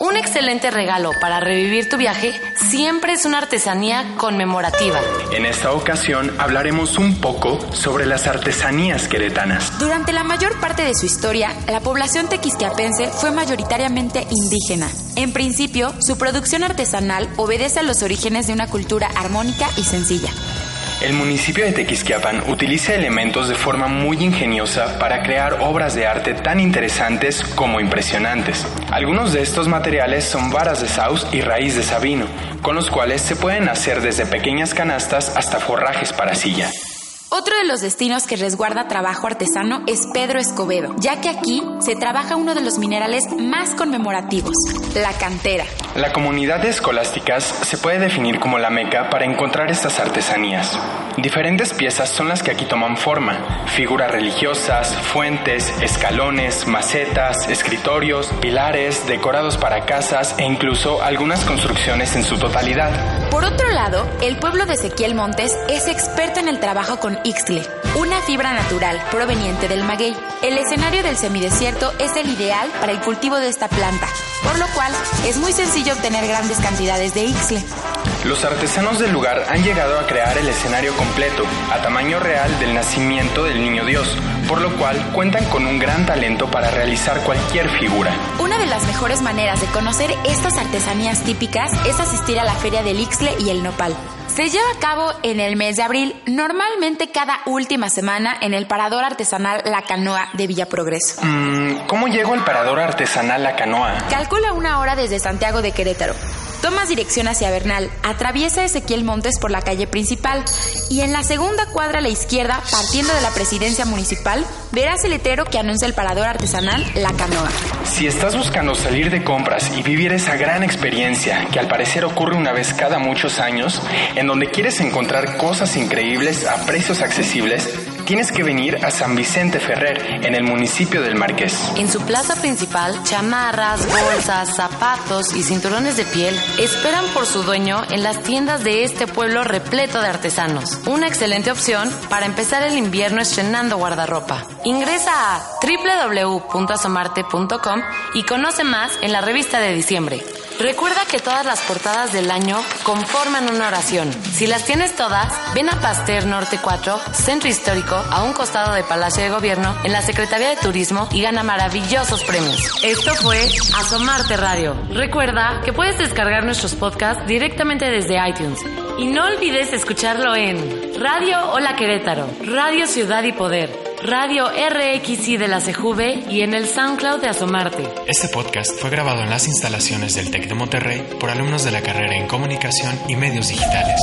Un excelente regalo para revivir tu viaje siempre es una artesanía conmemorativa. En esta ocasión hablaremos un poco sobre las artesanías queretanas. Durante la mayor parte de su historia, la población tequisquiapense fue mayoritariamente indígena. En principio, su producción artesanal obedece a los orígenes de una cultura armónica y sencilla. El municipio de Tequisquiapan utiliza elementos de forma muy ingeniosa para crear obras de arte tan interesantes como impresionantes. Algunos de estos materiales son varas de saus y raíz de sabino, con los cuales se pueden hacer desde pequeñas canastas hasta forrajes para silla. Otro de los destinos que resguarda trabajo artesano es Pedro Escobedo, ya que aquí se trabaja uno de los minerales más conmemorativos, la cantera. La comunidad de escolásticas se puede definir como la meca para encontrar estas artesanías. Diferentes piezas son las que aquí toman forma, figuras religiosas, fuentes, escalones, macetas, escritorios, pilares, decorados para casas e incluso algunas construcciones en su totalidad. Por otro lado, el pueblo de Ezequiel Montes es experto en el trabajo con ixtle, una fibra natural proveniente del maguey. El escenario del semidesierto es el ideal para el cultivo de esta planta, por lo cual es muy sencillo obtener grandes cantidades de ixtle. Los artesanos del lugar han llegado a crear el escenario completo, a tamaño real del nacimiento del niño Dios, por lo cual cuentan con un gran talento para realizar cualquier figura. Una de las mejores maneras de conocer estas artesanías típicas es asistir a la Feria del Ixtle y el Nopal. Se lleva a cabo en el mes de abril, normalmente cada última semana en el parador artesanal La Canoa de Villa Progreso. Mm, ¿Cómo llego al parador artesanal La Canoa? Calcula una hora desde Santiago de Querétaro. Tomas dirección hacia Bernal, atraviesa Ezequiel Montes por la calle principal y en la segunda cuadra a la izquierda, partiendo de la presidencia municipal, verás el letrero que anuncia el parador artesanal La Canoa. Si estás buscando salir de compras y vivir esa gran experiencia que al parecer ocurre una vez cada muchos años, en donde quieres encontrar cosas increíbles a precios accesibles, tienes que venir a San Vicente Ferrer, en el municipio del Marqués. En su plaza principal, chamarras, bolsas, zapatos y cinturones de piel esperan por su dueño en las tiendas de este pueblo repleto de artesanos. Una excelente opción para empezar el invierno estrenando guardarropa. Ingresa a www.asomarte.com y conoce más en la revista de diciembre. Recuerda que todas las portadas del año conforman una oración. Si las tienes todas, ven a Pasteur Norte 4, Centro Histórico, a un costado de Palacio de Gobierno, en la Secretaría de Turismo y gana maravillosos premios. Esto fue Asomarte Radio. Recuerda que puedes descargar nuestros podcasts directamente desde iTunes. Y no olvides escucharlo en Radio Hola Querétaro, Radio Ciudad y Poder. Radio RXI de la CJV y en el SoundCloud de Asomarte. Este podcast fue grabado en las instalaciones del TEC de Monterrey por alumnos de la carrera en Comunicación y Medios Digitales.